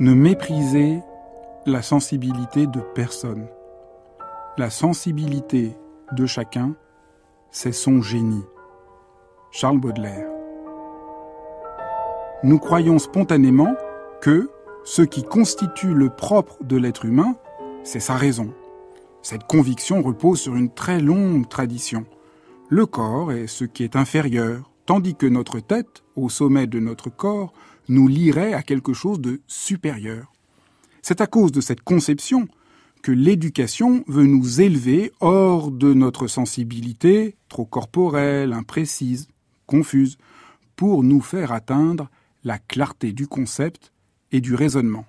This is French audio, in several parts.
Ne méprisez la sensibilité de personne. La sensibilité de chacun, c'est son génie. Charles Baudelaire. Nous croyons spontanément que ce qui constitue le propre de l'être humain, c'est sa raison. Cette conviction repose sur une très longue tradition. Le corps est ce qui est inférieur, tandis que notre tête, au sommet de notre corps, nous lierait à quelque chose de supérieur. C'est à cause de cette conception que l'éducation veut nous élever hors de notre sensibilité, trop corporelle, imprécise, confuse, pour nous faire atteindre la clarté du concept et du raisonnement.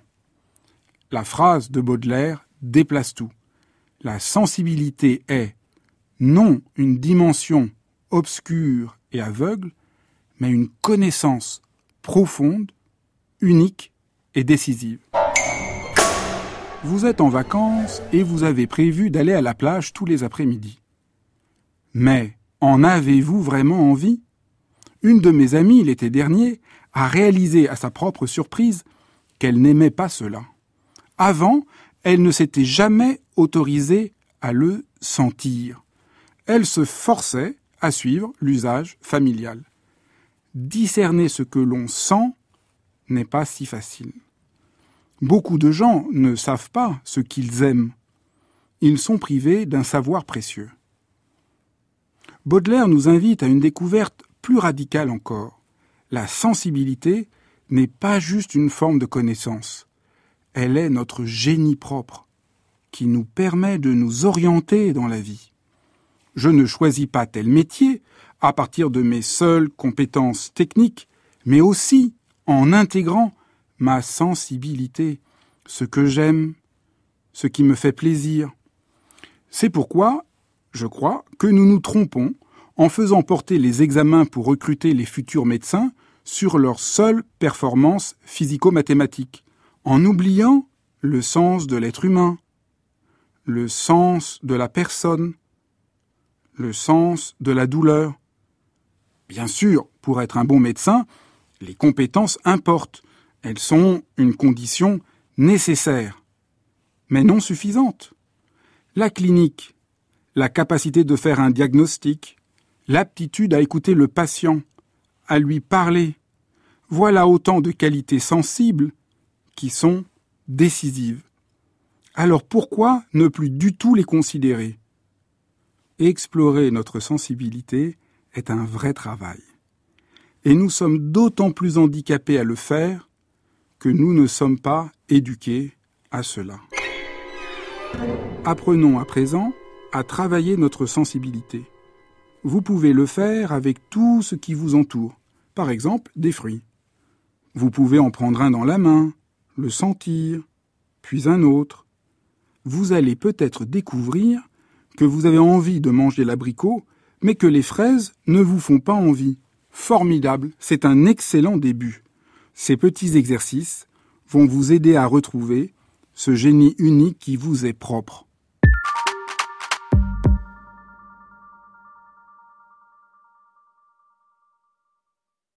La phrase de Baudelaire déplace tout. La sensibilité est non une dimension obscure et aveugle, mais une connaissance profonde, unique et décisive. Vous êtes en vacances et vous avez prévu d'aller à la plage tous les après-midi. Mais en avez-vous vraiment envie? Une de mes amies l'été dernier a réalisé à sa propre surprise qu'elle n'aimait pas cela. Avant, elle ne s'était jamais autorisée à le sentir. Elle se forçait à suivre l'usage familial. Discerner ce que l'on sent n'est pas si facile. Beaucoup de gens ne savent pas ce qu'ils aiment. Ils sont privés d'un savoir précieux. Baudelaire nous invite à une découverte plus radicale encore. La sensibilité n'est pas juste une forme de connaissance. Elle est notre génie propre, qui nous permet de nous orienter dans la vie. Je ne choisis pas tel métier à partir de mes seules compétences techniques, mais aussi en intégrant ma sensibilité, ce que j'aime, ce qui me fait plaisir. C'est pourquoi, je crois, que nous nous trompons en faisant porter les examens pour recruter les futurs médecins sur leur seule performance physico-mathématique, en oubliant le sens de l'être humain, le sens de la personne, le sens de la douleur. Bien sûr, pour être un bon médecin, les compétences importent. Elles sont une condition nécessaire, mais non suffisante. La clinique, la capacité de faire un diagnostic, l'aptitude à écouter le patient, à lui parler, voilà autant de qualités sensibles qui sont décisives. Alors pourquoi ne plus du tout les considérer? Explorer notre sensibilité est un vrai travail. Et nous sommes d'autant plus handicapés à le faire que nous ne sommes pas éduqués à cela. Apprenons à présent à travailler notre sensibilité. Vous pouvez le faire avec tout ce qui vous entoure, par exemple des fruits. Vous pouvez en prendre un dans la main, le sentir, puis un autre. Vous allez peut-être découvrir que vous avez envie de manger l'abricot, mais que les fraises ne vous font pas envie. Formidable, c'est un excellent début. Ces petits exercices vont vous aider à retrouver ce génie unique qui vous est propre.